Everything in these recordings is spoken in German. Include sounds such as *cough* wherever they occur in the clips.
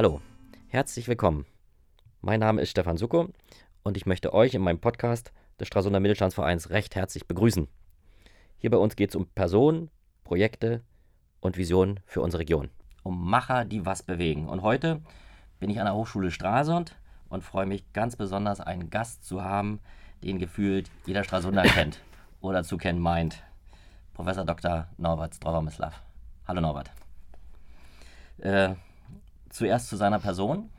Hallo, herzlich willkommen. Mein Name ist Stefan Sucko und ich möchte euch in meinem Podcast des Stralsunder Mittelstandsvereins recht herzlich begrüßen. Hier bei uns geht es um Personen, Projekte und Visionen für unsere Region. Um Macher, die was bewegen. Und heute bin ich an der Hochschule Stralsund und freue mich ganz besonders, einen Gast zu haben, den gefühlt jeder Stralsunder *laughs* kennt oder zu kennen meint. Professor Dr. Norbert Strauer-Mislav. Hallo Norbert. Äh, zuerst zu seiner Person.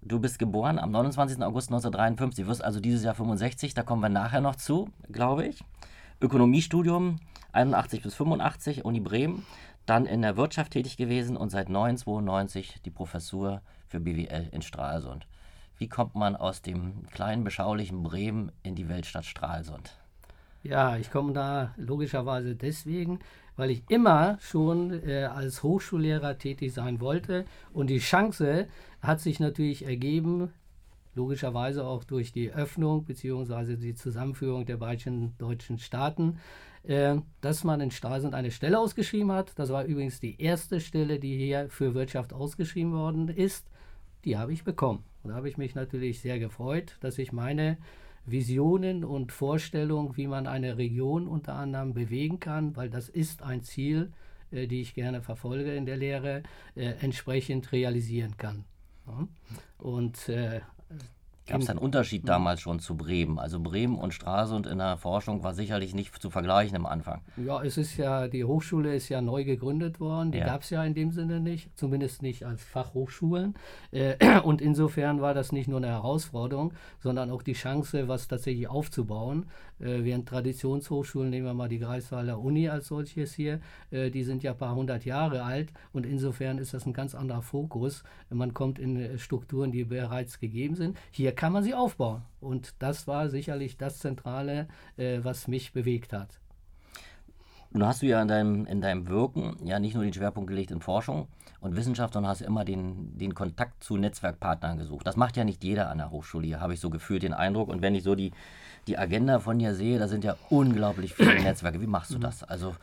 Du bist geboren am 29. August 1953, wirst also dieses Jahr 65, da kommen wir nachher noch zu, glaube ich. Ökonomiestudium 81 bis 85, Uni Bremen, dann in der Wirtschaft tätig gewesen und seit 1992 die Professur für BWL in Stralsund. Wie kommt man aus dem kleinen, beschaulichen Bremen in die Weltstadt Stralsund? Ja, ich komme da logischerweise deswegen, weil ich immer schon äh, als Hochschullehrer tätig sein wollte. Und die Chance hat sich natürlich ergeben, logischerweise auch durch die Öffnung bzw. die Zusammenführung der beiden deutschen Staaten, äh, dass man in Stralsund eine Stelle ausgeschrieben hat. Das war übrigens die erste Stelle, die hier für Wirtschaft ausgeschrieben worden ist. Die habe ich bekommen. Und da habe ich mich natürlich sehr gefreut, dass ich meine Visionen und Vorstellungen, wie man eine Region unter anderem bewegen kann, weil das ist ein Ziel, äh, die ich gerne verfolge in der Lehre, äh, entsprechend realisieren kann. Ja. Und äh, Gab es einen Unterschied damals schon zu Bremen? Also Bremen und Stralsund in der Forschung war sicherlich nicht zu vergleichen am Anfang. Ja, es ist ja, die Hochschule ist ja neu gegründet worden. Die ja. gab es ja in dem Sinne nicht, zumindest nicht als Fachhochschulen. Äh, *clears throat* und insofern war das nicht nur eine Herausforderung, sondern auch die Chance, was tatsächlich aufzubauen. Äh, während Traditionshochschulen, nehmen wir mal die Greifswalder Uni als solches hier, äh, die sind ja ein paar hundert Jahre alt und insofern ist das ein ganz anderer Fokus. Man kommt in Strukturen, die bereits gegeben sind. Hier kann man sie aufbauen. Und das war sicherlich das Zentrale, äh, was mich bewegt hat. Nun hast du ja in deinem, in deinem Wirken ja nicht nur den Schwerpunkt gelegt in Forschung und Wissenschaft, sondern hast immer den, den Kontakt zu Netzwerkpartnern gesucht. Das macht ja nicht jeder an der Hochschule hier, habe ich so gefühlt den Eindruck. Und wenn ich so die, die Agenda von dir sehe, da sind ja unglaublich viele *clears throat* Netzwerke. Wie machst du das? Also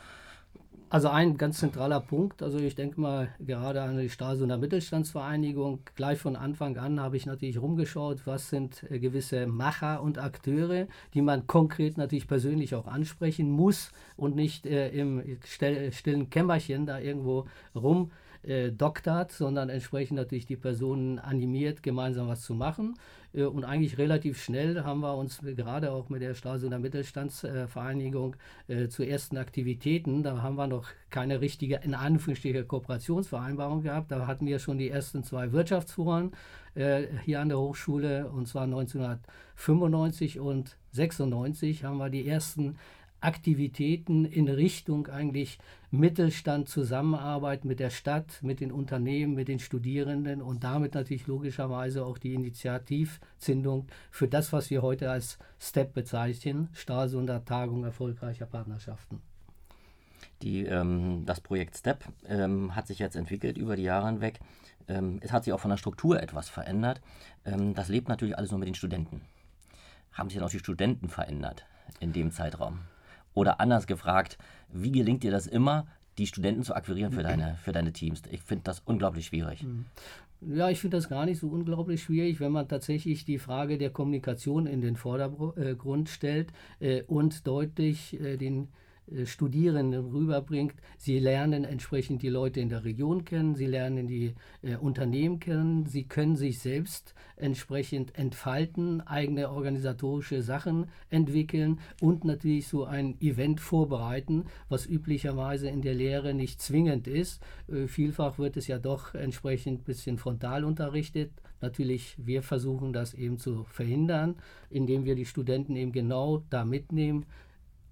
also ein ganz zentraler Punkt, also ich denke mal gerade an die Stralsunder Mittelstandsvereinigung, gleich von Anfang an habe ich natürlich rumgeschaut, was sind äh, gewisse Macher und Akteure, die man konkret natürlich persönlich auch ansprechen muss und nicht äh, im stillen Kämmerchen da irgendwo rum äh, doktert, sondern entsprechend natürlich die Personen animiert, gemeinsam was zu machen. Äh, und eigentlich relativ schnell haben wir uns gerade auch mit der Stralsunder Mittelstandsvereinigung äh, zu ersten Aktivitäten, da haben wir noch keine richtige, in Anführungsstrichen, Kooperationsvereinbarung gehabt. Da hatten wir schon die ersten zwei Wirtschaftsforen äh, hier an der Hochschule und zwar 1995 und 96 haben wir die ersten Aktivitäten in Richtung eigentlich Mittelstand, Zusammenarbeit mit der Stadt, mit den Unternehmen, mit den Studierenden und damit natürlich logischerweise auch die Initiativzündung für das, was wir heute als STEP bezeichnen, Stralsunder Tagung erfolgreicher Partnerschaften. Die, ähm, das Projekt STEP ähm, hat sich jetzt entwickelt über die Jahre hinweg. Ähm, es hat sich auch von der Struktur etwas verändert. Ähm, das lebt natürlich alles nur mit den Studenten. Haben sich dann auch die Studenten verändert in dem Zeitraum? Oder anders gefragt, wie gelingt dir das immer, die Studenten zu akquirieren für deine, für deine Teams? Ich finde das unglaublich schwierig. Mhm. Ja, ich finde das gar nicht so unglaublich schwierig, wenn man tatsächlich die Frage der Kommunikation in den Vordergrund stellt äh, und deutlich äh, den äh, Studierenden rüberbringt. Sie lernen entsprechend die Leute in der Region kennen, sie lernen die äh, Unternehmen kennen, sie können sich selbst entsprechend entfalten, eigene organisatorische Sachen entwickeln und natürlich so ein Event vorbereiten, was üblicherweise in der Lehre nicht zwingend ist. Äh, vielfach wird es ja doch entsprechend ein bisschen frontal unterrichtet. Natürlich, wir versuchen das eben zu verhindern, indem wir die Studenten eben genau da mitnehmen,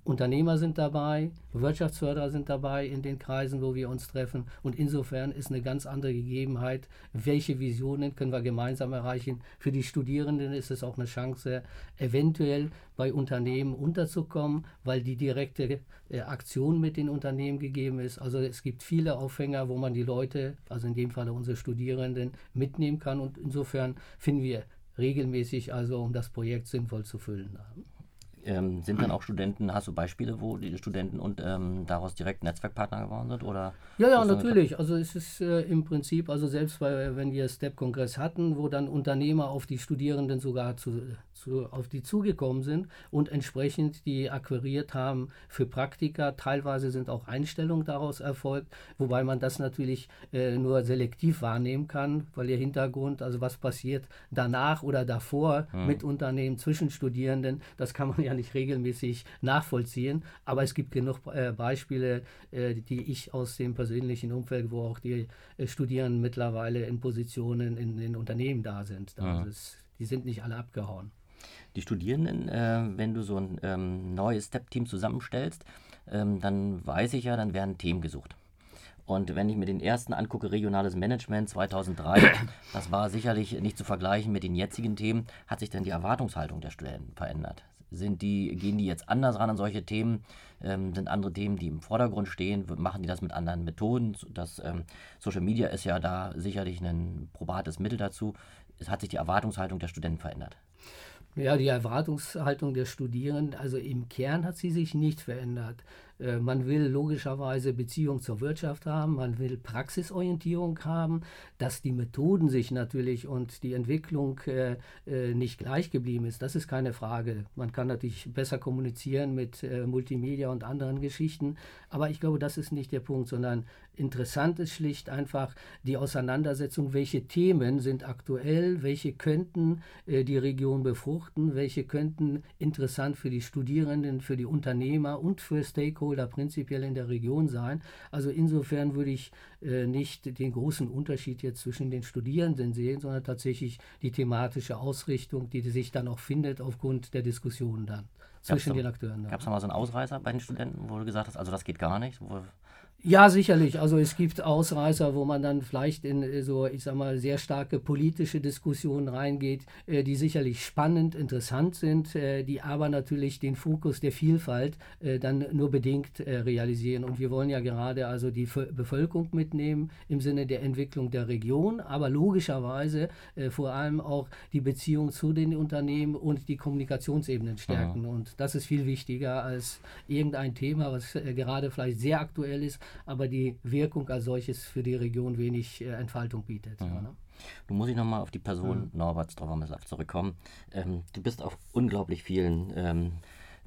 Unternehmer sind dabei, Wirtschaftsförderer sind dabei in den Kreisen, wo wir uns treffen. Und insofern ist eine ganz andere Gegebenheit, welche Visionen können wir gemeinsam erreichen. Für die Studierenden ist es auch eine Chance, eventuell bei Unternehmen unterzukommen, weil die direkte äh, Aktion mit den Unternehmen gegeben ist. Also es gibt viele Aufhänger, wo man die Leute, also in dem Fall unsere Studierenden, mitnehmen kann. Und insofern finden wir regelmäßig, also um das Projekt sinnvoll zu füllen. Ähm, sind dann auch Studenten, hast du Beispiele, wo die Studenten und ähm, daraus direkt Netzwerkpartner geworden sind? Oder ja, ja, natürlich. Also es ist äh, im Prinzip, also selbst bei, wenn wir STEP-Kongress hatten, wo dann Unternehmer auf die Studierenden sogar zu, zu, auf die zugekommen sind und entsprechend die akquiriert haben für Praktika. Teilweise sind auch Einstellungen daraus erfolgt, wobei man das natürlich äh, nur selektiv wahrnehmen kann, weil der Hintergrund, also was passiert danach oder davor mhm. mit Unternehmen zwischen Studierenden, das kann man *laughs* ja nicht regelmäßig nachvollziehen. Aber es gibt genug äh, Beispiele, äh, die ich aus dem persönlichen Umfeld, wo auch die äh, Studierenden mittlerweile in Positionen in den Unternehmen da sind. Mhm. Also es, die sind nicht alle abgehauen. Die Studierenden, äh, wenn du so ein ähm, neues Step-Team zusammenstellst, ähm, dann weiß ich ja, dann werden Themen gesucht. Und wenn ich mir den ersten angucke, regionales Management 2003, *coughs* das war sicherlich nicht zu vergleichen mit den jetzigen Themen. Hat sich denn die Erwartungshaltung der Studenten verändert? Sind die, gehen die jetzt anders ran an solche Themen? Ähm, sind andere Themen, die im Vordergrund stehen? Machen die das mit anderen Methoden? Das, ähm, Social Media ist ja da sicherlich ein probates Mittel dazu. Es hat sich die Erwartungshaltung der Studenten verändert. Ja, die Erwartungshaltung der Studierenden, also im Kern hat sie sich nicht verändert. Äh, man will logischerweise Beziehung zur Wirtschaft haben, man will Praxisorientierung haben, dass die Methoden sich natürlich und die Entwicklung äh, äh, nicht gleich geblieben ist, das ist keine Frage. Man kann natürlich besser kommunizieren mit Multimedia und anderen Geschichten, aber ich glaube, das ist nicht der Punkt, sondern interessant ist schlicht einfach die Auseinandersetzung, welche Themen sind aktuell, welche könnten die Region befruchten, welche könnten interessant für die Studierenden, für die Unternehmer und für Stakeholder Stakeholder prinzipiell in der Region sein. Also insofern würde ich äh, nicht den großen Unterschied jetzt zwischen den Studierenden sehen, sondern tatsächlich die thematische Ausrichtung, die sich dann auch findet aufgrund der Diskussionen dann zwischen den Akteuren. Gab es noch mal so einen Ausreißer bei den Studenten, wo du gesagt hast, also das geht gar nicht? Wo ja, sicherlich. Also es gibt Ausreißer, wo man dann vielleicht in äh, so, ich sag mal, sehr starke politische Diskussionen reingeht, äh, die sicherlich spannend, interessant sind, äh, die aber natürlich den Fokus der Vielfalt dann nur bedingt realisieren. Und wir wollen ja gerade also die Bevölkerung mitnehmen im Sinne der Entwicklung der Region, aber logischerweise vor allem auch die Beziehung zu den Unternehmen und die Kommunikationsebenen stärken. Mhm. Und das ist viel wichtiger als irgendein Thema, was gerade vielleicht sehr aktuell ist, aber die Wirkung als solches für die Region wenig äh, Entfaltung bietet. Mhm. Ja, ne? Du musst ich nochmal auf die Person mhm. Norbert Strovermislav zurückkommen. Ähm, du bist auf unglaublich vielen, ähm,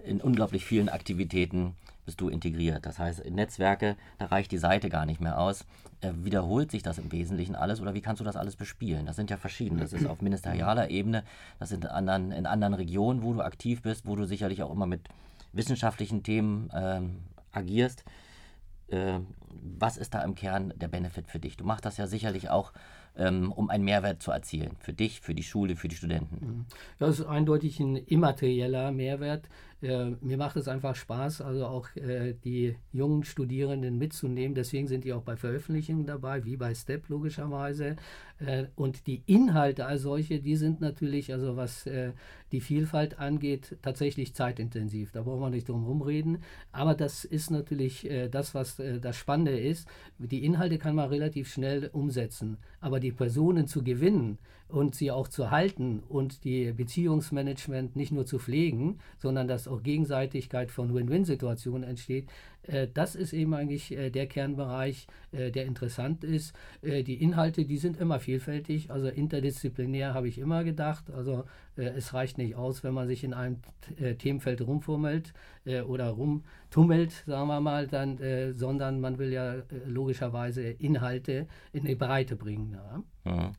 in unglaublich vielen Aktivitäten bist du integriert. Das heißt, in Netzwerke, da reicht die Seite gar nicht mehr aus. Äh, wiederholt sich das im Wesentlichen alles oder wie kannst du das alles bespielen? Das sind ja verschiedene. Das ist auf ministerialer Ebene, das sind in anderen, in anderen Regionen, wo du aktiv bist, wo du sicherlich auch immer mit wissenschaftlichen Themen ähm, agierst was ist da im Kern der Benefit für dich? Du machst das ja sicherlich auch, ähm, um einen Mehrwert zu erzielen. Für dich, für die Schule, für die Studenten. Mhm. Das ist eindeutig ein immaterieller Mehrwert. Äh, mir macht es einfach Spaß, also auch äh, die jungen Studierenden mitzunehmen. Deswegen sind die auch bei Veröffentlichungen dabei, wie bei STEP logischerweise. Äh, und die Inhalte als solche, die sind natürlich, also was äh, die Vielfalt angeht, tatsächlich zeitintensiv. Da brauchen wir nicht drum herum reden. Aber das ist natürlich äh, das, was äh, das Spannende ist. Die Inhalte kann man relativ schnell umsetzen. Aber die Personen zu gewinnen, und sie auch zu halten und die Beziehungsmanagement nicht nur zu pflegen, sondern dass auch Gegenseitigkeit von Win-Win-Situationen entsteht, das ist eben eigentlich äh, der Kernbereich, äh, der interessant ist. die Inhalte, die sind immer vielfältig, also interdisziplinär habe ich immer gedacht. Also es reicht nicht aus, wenn man sich in einem Themenfeld rumfummelt oder rumtummelt, sagen wir mal, dann, sondern man will ja logischerweise Inhalte in die Breite bringen. Ja.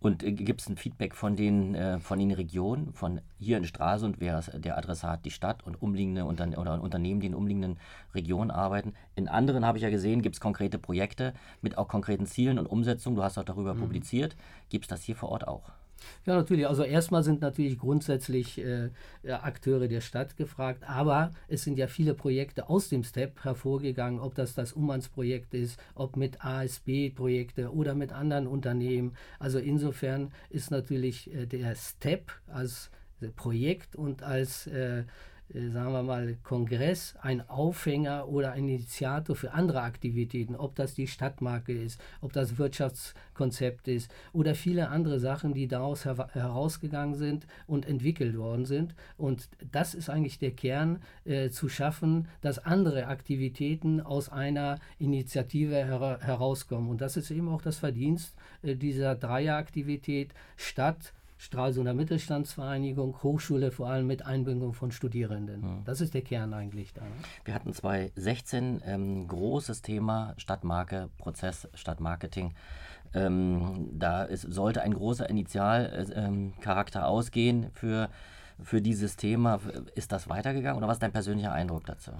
Und äh, gibt es ein Feedback von den, äh, von den Regionen, von hier in Stralsund wäre der Adressat die Stadt und umliegende Unterne oder Unternehmen, die in umliegenden Regionen arbeiten. In anderen habe ich ja gesehen, gibt es konkrete Projekte mit auch konkreten Zielen und Umsetzungen. Du hast auch darüber mhm. publiziert. Gibt es das hier vor Ort auch? Ja, natürlich. Also erstmal sind natürlich grundsätzlich äh, Akteure der Stadt gefragt, aber es sind ja viele Projekte aus dem STEP hervorgegangen, ob das das Ummannsprojekt ist, ob mit ASB-Projekte oder mit anderen Unternehmen. Also insofern ist natürlich äh, der STEP als Projekt und als äh, sagen wir mal, Kongress ein Aufhänger oder ein Initiator für andere Aktivitäten, ob das die Stadtmarke ist, ob das Wirtschaftskonzept ist oder viele andere Sachen, die daraus her herausgegangen sind und entwickelt worden sind. Und das ist eigentlich der Kern, äh, zu schaffen, dass andere Aktivitäten aus einer Initiative her herauskommen. Und das ist eben auch das Verdienst äh, dieser Dreieraktivität Stadt, Stralsunder Mittelstandsvereinigung, Hochschule vor allem mit Einbindung von Studierenden. Mhm. Das ist der Kern eigentlich da. Ne? Wir hatten 2016 ähm, großes Thema Stadtmarke, Prozess, Stadtmarketing. Ähm, da ist, sollte ein großer Initialcharakter äh, ähm, ausgehen für, für dieses Thema. Ist das weitergegangen oder was ist dein persönlicher Eindruck dazu?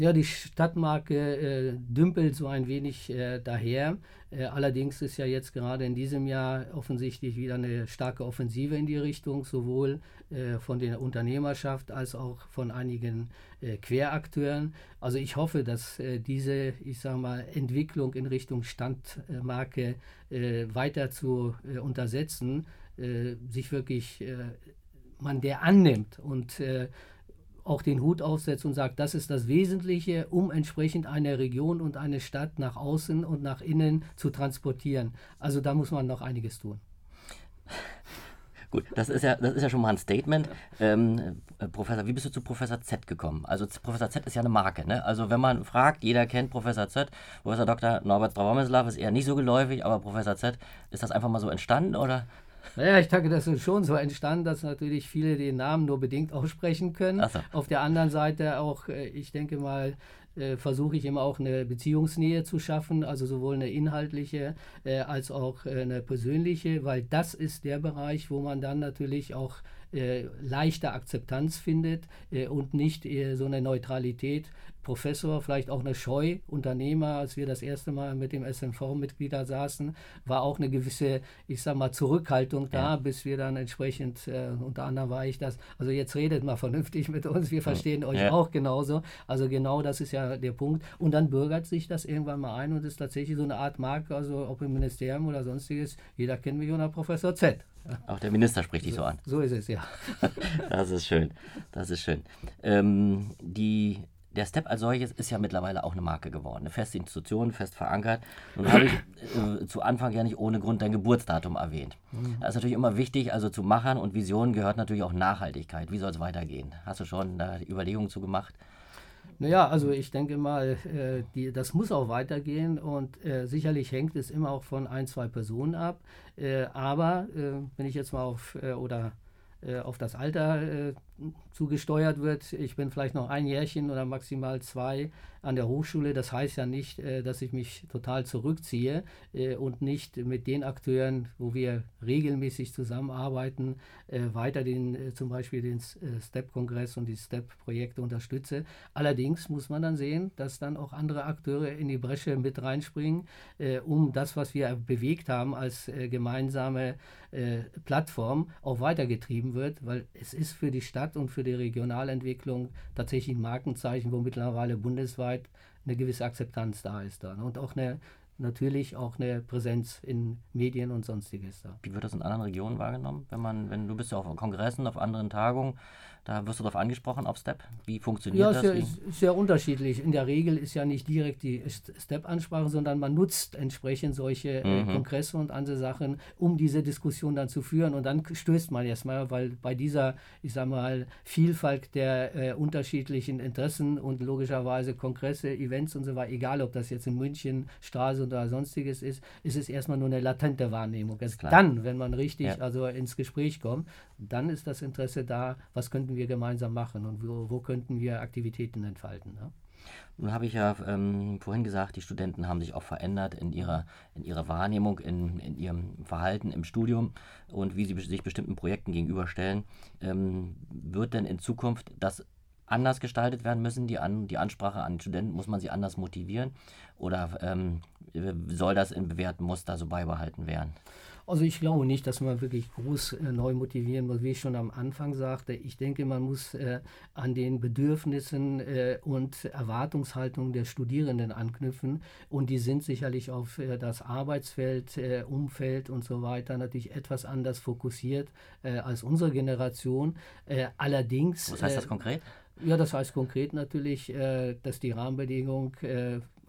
Ja, die Stadtmarke äh, dümpelt so ein wenig äh, daher. Äh, allerdings ist ja jetzt gerade in diesem Jahr offensichtlich wieder eine starke Offensive in die Richtung, sowohl äh, von der Unternehmerschaft als auch von einigen äh, Querakteuren. Also ich hoffe, dass äh, diese, ich sage mal, Entwicklung in Richtung Standmarke weiter zu untersetzen, sich wirklich man der annimmt und auch den Hut aufsetzt und sagt, das ist das Wesentliche, um entsprechend eine Region und eine Stadt nach außen und nach innen zu transportieren. Also da muss man noch einiges tun. Gut, das ist ja, das ist ja schon mal ein Statement. Ähm, äh, Professor, wie bist du zu Professor Z gekommen? Also Professor Z ist ja eine Marke, ne? Also wenn man fragt, jeder kennt Professor Z. Professor Dr. Norbert Stravomislav ist eher nicht so geläufig, aber Professor Z, ist das einfach mal so entstanden oder? Naja, ich denke, das ist schon so entstanden, dass natürlich viele den Namen nur bedingt aussprechen können. So. Auf der anderen Seite auch, äh, ich denke mal, äh, versuche ich immer auch eine Beziehungsnähe zu schaffen, also sowohl eine inhaltliche äh, als auch eine persönliche, weil das ist der Bereich, wo man dann natürlich auch leichte Akzeptanz findet und nicht so eine Neutralität Professor, vielleicht auch eine Scheu, Unternehmer, als wir das erste Mal mit dem SMV-Mitglieder saßen, war auch eine gewisse, ich sag mal, Zurückhaltung da, ja. bis wir dann entsprechend, äh, unter anderem war ich das, also jetzt redet mal vernünftig mit uns, wir verstehen ja. euch auch genauso. Also genau das ist ja der Punkt. Und dann bürgert sich das irgendwann mal ein und ist tatsächlich so eine Art Marke, also ob im Ministerium oder sonstiges, jeder kennt mich unter Professor Z. Auch der Minister spricht dich so, so an. So ist es, ja. *laughs* das ist schön. Das ist schön. Ähm, die der Step als solches ist ja mittlerweile auch eine Marke geworden, eine feste Institution, fest verankert. Nun habe ich äh, zu Anfang ja nicht ohne Grund dein Geburtsdatum erwähnt. Mhm. Das ist natürlich immer wichtig, also zu Machern und Visionen gehört natürlich auch Nachhaltigkeit. Wie soll es weitergehen? Hast du schon da Überlegungen zu gemacht? Naja, also ich denke mal, äh, die, das muss auch weitergehen und äh, sicherlich hängt es immer auch von ein, zwei Personen ab. Äh, aber äh, wenn ich jetzt mal auf äh, oder auf das Alter zugesteuert wird. Ich bin vielleicht noch ein Jährchen oder maximal zwei an der Hochschule. Das heißt ja nicht, äh, dass ich mich total zurückziehe äh, und nicht mit den Akteuren, wo wir regelmäßig zusammenarbeiten, äh, weiter den, zum Beispiel den STEP-Kongress und die STEP-Projekte unterstütze. Allerdings muss man dann sehen, dass dann auch andere Akteure in die Bresche mit reinspringen, um das, was wir bewegt haben als gemeinsame Plattform, auch weitergetrieben wird, weil es ist für die Stadt und für die Regionalentwicklung tatsächlich ein Markenzeichen, wo mittlerweile bundesweit eine gewisse Akzeptanz da ist dann und auch eine natürlich auch eine Präsenz in Medien und sonstiges da. Wie wird das in anderen Regionen wahrgenommen? Wenn man, wenn du bist ja auf Kongressen, auf anderen Tagungen, da wirst du darauf angesprochen, auf Step. Wie funktioniert ja, das? Ja, ist sehr unterschiedlich. In der Regel ist ja nicht direkt die Step-Ansprache, sondern man nutzt entsprechend solche äh, mhm. Kongresse und andere Sachen, um diese Diskussion dann zu führen. Und dann stößt man erstmal, weil bei dieser, ich sag mal, Vielfalt der äh, unterschiedlichen Interessen und logischerweise Kongresse, Events und so weiter, egal ob das jetzt in München, Straße oder sonstiges ist, ist es erstmal nur eine latente Wahrnehmung. Erst dann, wenn man richtig ja. also ins Gespräch kommt, dann ist das Interesse da, was könnten wir gemeinsam machen und wo, wo könnten wir Aktivitäten entfalten. Ne? Nun habe ich ja ähm, vorhin gesagt, die Studenten haben sich auch verändert in ihrer, in ihrer Wahrnehmung, in, in ihrem Verhalten im Studium und wie sie sich bestimmten Projekten gegenüberstellen. Ähm, wird denn in Zukunft das anders gestaltet werden müssen, die, An die Ansprache an Studenten? Muss man sie anders motivieren? Oder ähm, soll das in bewährten Muster so beibehalten werden? Also ich glaube nicht, dass man wirklich groß äh, neu motivieren muss, wie ich schon am Anfang sagte. Ich denke, man muss äh, an den Bedürfnissen äh, und Erwartungshaltungen der Studierenden anknüpfen und die sind sicherlich auf äh, das Arbeitsfeld, äh, Umfeld und so weiter natürlich etwas anders fokussiert äh, als unsere Generation. allerdings. Was heißt das konkret? Ja, das heißt konkret natürlich, dass die Rahmenbedingungen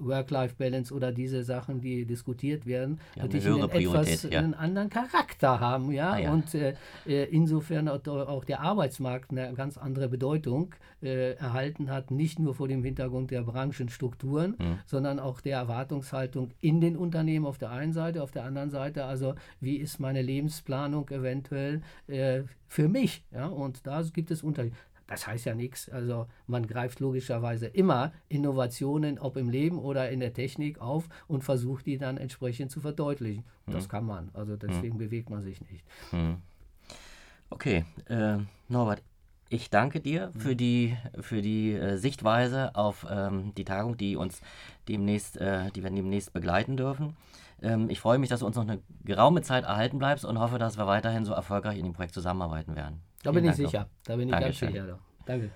Work-Life-Balance oder diese Sachen, die diskutiert werden, Ja, natürlich einen etwas ja. einen anderen Charakter haben, ja, Ah, ja. und äh, äh, insofern auch, auch der Arbeitsmarkt eine ganz andere Bedeutung äh, erhalten hat, nicht nur vor dem Hintergrund der Branchenstrukturen, Mhm. sondern auch der Erwartungshaltung in den Unternehmen auf der einen Seite, auf der anderen Seite, also wie ist meine Lebensplanung eventuell äh, für mich, ja, und da gibt es Unterschiede. Das heißt ja nichts. Also man greift logischerweise immer Innovationen, ob im Leben oder in der Technik, auf und versucht die dann entsprechend zu verdeutlichen. Das kann man. Also deswegen bewegt man sich nicht. Okay, äh, Norbert, ich danke dir für die, für die äh, Sichtweise auf ähm, die Tagung, die uns demnächst, äh, die wir demnächst begleiten dürfen. Ähm, ich freue mich, dass du uns noch eine geraume Zeit erhalten bleibst und hoffe, dass wir weiterhin so erfolgreich in dem Projekt zusammenarbeiten werden. Da Vielen bin ich Dank sicher. Da bin ich ganz Dankeschön. sicher. Danke.